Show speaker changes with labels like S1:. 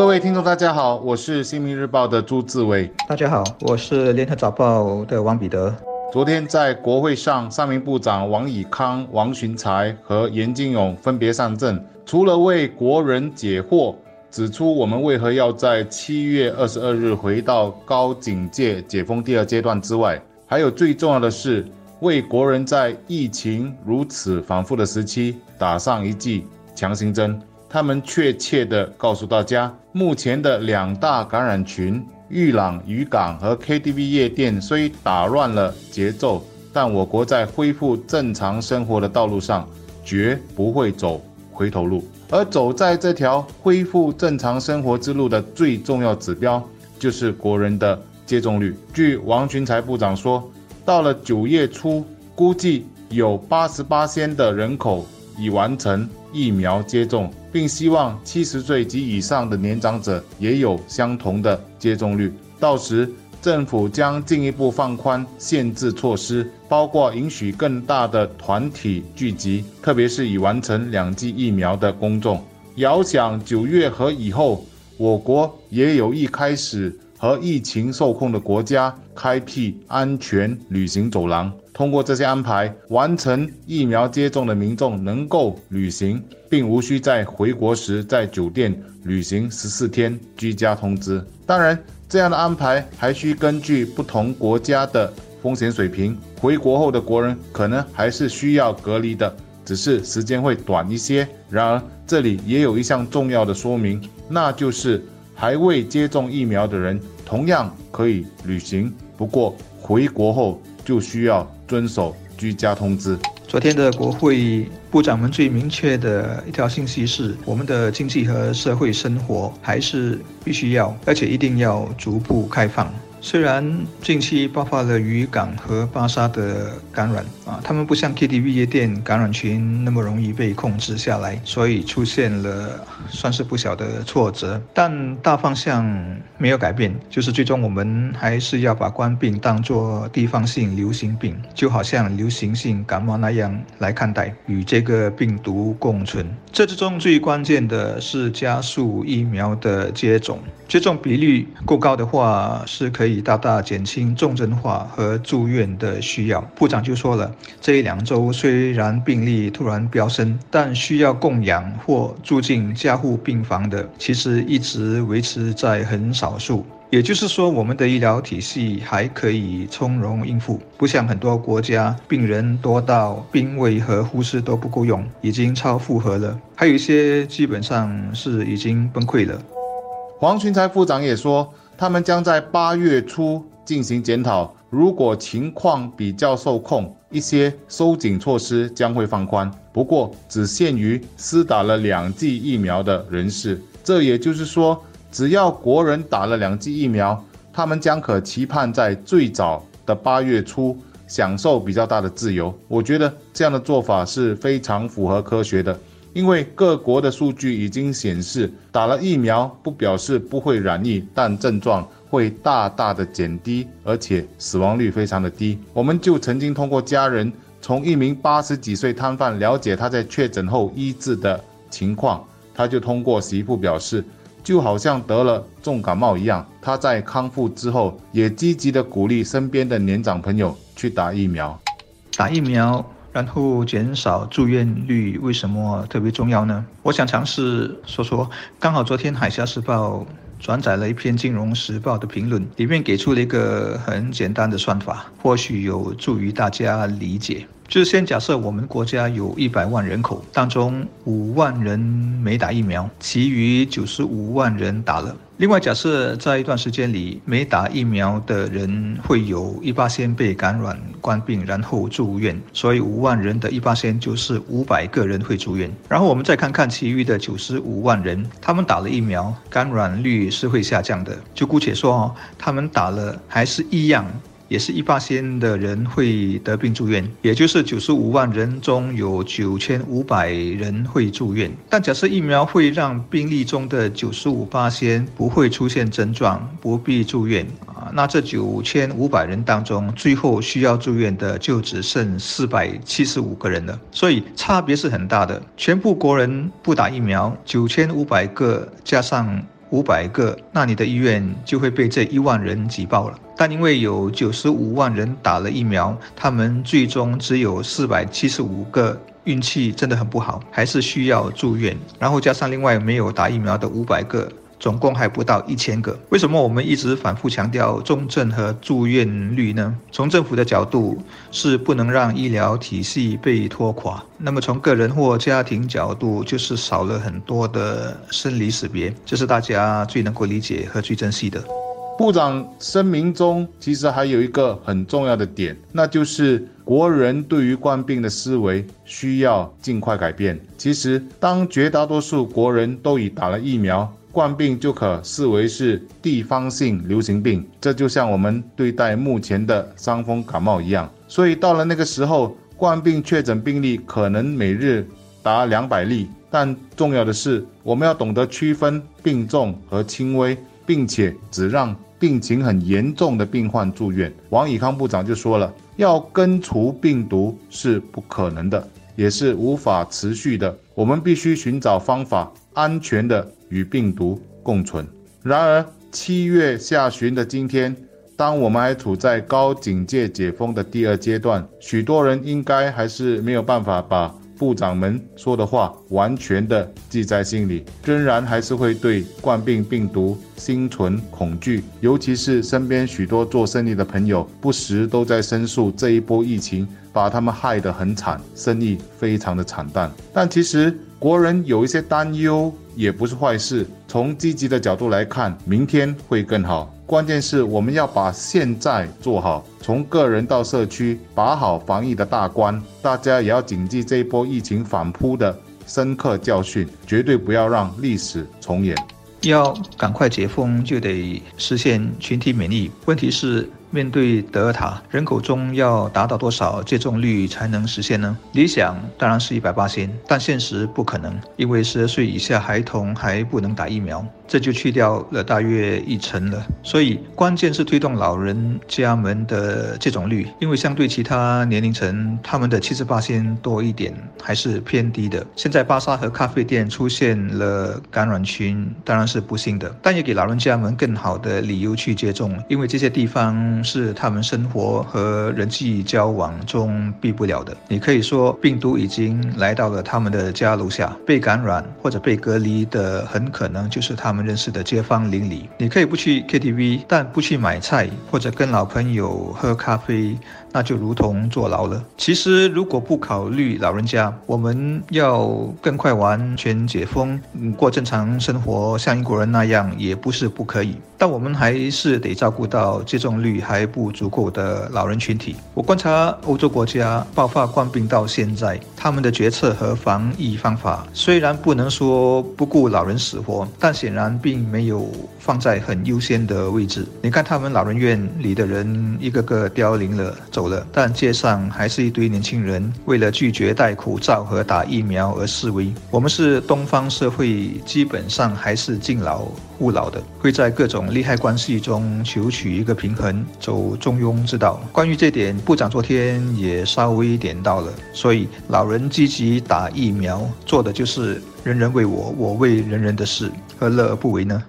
S1: 各位听众，大家好，我是新民日报的朱志伟。
S2: 大家好，我是联合早报的王彼得。
S1: 昨天在国会上，三名部长王以康、王寻才和严金勇分别上阵，除了为国人解惑，指出我们为何要在七月二十二日回到高警戒解封第二阶段之外，还有最重要的是，为国人在疫情如此反复的时期打上一剂强心针。他们确切地告诉大家，目前的两大感染群。玉朗渔港和 KTV 夜店虽打乱了节奏，但我国在恢复正常生活的道路上绝不会走回头路。而走在这条恢复正常生活之路的最重要指标，就是国人的接种率。据王群才部长说，到了九月初，估计有八十八仙的人口已完成疫苗接种。并希望七十岁及以上的年长者也有相同的接种率。到时，政府将进一步放宽限制措施，包括允许更大的团体聚集，特别是已完成两剂疫苗的公众。遥想九月和以后，我国也有意开始和疫情受控的国家开辟安全旅行走廊。通过这些安排，完成疫苗接种的民众能够旅行，并无需在回国时在酒店旅行十四天居家通知。当然，这样的安排还需根据不同国家的风险水平。回国后的国人可能还是需要隔离的，只是时间会短一些。然而，这里也有一项重要的说明，那就是还未接种疫苗的人同样可以旅行，不过回国后就需要。遵守居家通知。
S2: 昨天的国会部长们最明确的一条信息是：我们的经济和社会生活还是必须要，而且一定要逐步开放。虽然近期爆发了渔港和巴沙的感染啊，他们不像 KTV 夜店感染群那么容易被控制下来，所以出现了算是不小的挫折。但大方向没有改变，就是最终我们还是要把冠病当作地方性流行病，就好像流行性感冒那样来看待，与这个病毒共存。这之中最关键的是加速疫苗的接种，接种比率够高的话，是可以。以大大减轻重症化和住院的需要。部长就说了，这一两周虽然病例突然飙升，但需要供养或住进加护病房的，其实一直维持在很少数。也就是说，我们的医疗体系还可以从容应付，不像很多国家，病人多到病位和护士都不够用，已经超负荷了。还有一些基本上是已经崩溃了。
S1: 黄群才副长也说。他们将在八月初进行检讨，如果情况比较受控，一些收紧措施将会放宽，不过只限于施打了两剂疫苗的人士。这也就是说，只要国人打了两剂疫苗，他们将可期盼在最早的八月初享受比较大的自由。我觉得这样的做法是非常符合科学的。因为各国的数据已经显示，打了疫苗不表示不会染疫，但症状会大大的减低，而且死亡率非常的低。我们就曾经通过家人从一名八十几岁摊贩了解他在确诊后医治的情况，他就通过媳妇表示，就好像得了重感冒一样。他在康复之后，也积极的鼓励身边的年长朋友去打疫苗，
S2: 打疫苗。然后减少住院率为什么特别重要呢？我想尝试说说。刚好昨天《海峡时报》转载了一篇《金融时报》的评论，里面给出了一个很简单的算法，或许有助于大家理解。就是先假设我们国家有一百万人口，当中五万人没打疫苗，其余九十五万人打了。另外假设在一段时间里，没打疫苗的人会有一八先被感染冠病，然后住院，所以五万人的一八先就是五百个人会住院。然后我们再看看其余的九十五万人，他们打了疫苗，感染率是会下降的。就姑且说哦，他们打了还是一样。也是一八仙的人会得病住院，也就是九十五万人中有九千五百人会住院。但假设疫苗会让病例中的九十五八仙不会出现症状，不必住院啊，那这九千五百人当中，最后需要住院的就只剩四百七十五个人了。所以差别是很大的。全部国人不打疫苗，九千五百个加上。五百个，那你的医院就会被这一万人挤爆了。但因为有九十五万人打了疫苗，他们最终只有四百七十五个，运气真的很不好，还是需要住院。然后加上另外没有打疫苗的五百个。总共还不到一千个。为什么我们一直反复强调重症和住院率呢？从政府的角度是不能让医疗体系被拖垮。那么从个人或家庭角度，就是少了很多的生离死别，这是大家最能够理解和最珍惜的。
S1: 部长声明中其实还有一个很重要的点，那就是国人对于冠病的思维需要尽快改变。其实，当绝大多数国人都已打了疫苗。冠病就可视为是地方性流行病，这就像我们对待目前的伤风感冒一样。所以到了那个时候，冠病确诊病例可能每日达两百例。但重要的是，我们要懂得区分病重和轻微，并且只让病情很严重的病患住院。王以康部长就说了，要根除病毒是不可能的，也是无法持续的。我们必须寻找方法，安全的。与病毒共存。然而，七月下旬的今天，当我们还处在高警戒解封的第二阶段，许多人应该还是没有办法把部长们说的话完全的记在心里，仍然还是会对冠病病毒心存恐惧。尤其是身边许多做生意的朋友，不时都在申诉这一波疫情把他们害得很惨，生意非常的惨淡。但其实，国人有一些担忧。也不是坏事。从积极的角度来看，明天会更好。关键是我们要把现在做好，从个人到社区把好防疫的大关。大家也要谨记这一波疫情反扑的深刻教训，绝对不要让历史重演。
S2: 要赶快解封，就得实现群体免疫。问题是。面对德尔塔，人口中要达到多少接种率才能实现呢？理想当然是一百八千，但现实不可能，因为十二岁以下孩童还不能打疫苗，这就去掉了大约一成了。所以关键是推动老人家们的接种率，因为相对其他年龄层，他们的七十八千多一点还是偏低的。现在巴沙和咖啡店出现了感染群，当然是不幸的，但也给老人家们更好的理由去接种，因为这些地方。是他们生活和人际交往中避不了的。你可以说，病毒已经来到了他们的家楼下，被感染或者被隔离的，很可能就是他们认识的街坊邻里。你可以不去 KTV，但不去买菜或者跟老朋友喝咖啡，那就如同坐牢了。其实，如果不考虑老人家，我们要更快完全解封，过正常生活，像英国人那样，也不是不可以。但我们还是得照顾到接种率还不足够的老人群体。我观察欧洲国家爆发冠病到现在，他们的决策和防疫方法虽然不能说不顾老人死活，但显然并没有放在很优先的位置。你看，他们老人院里的人一个个凋零了，走了，但街上还是一堆年轻人为了拒绝戴口罩和打疫苗而示威。我们是东方社会，基本上还是敬老护老的，会在各种。利害关系中求取一个平衡，走中庸之道。关于这点，部长昨天也稍微点到了。所以，老人积极打疫苗，做的就是人人为我，我为人人的事，何乐而不为呢？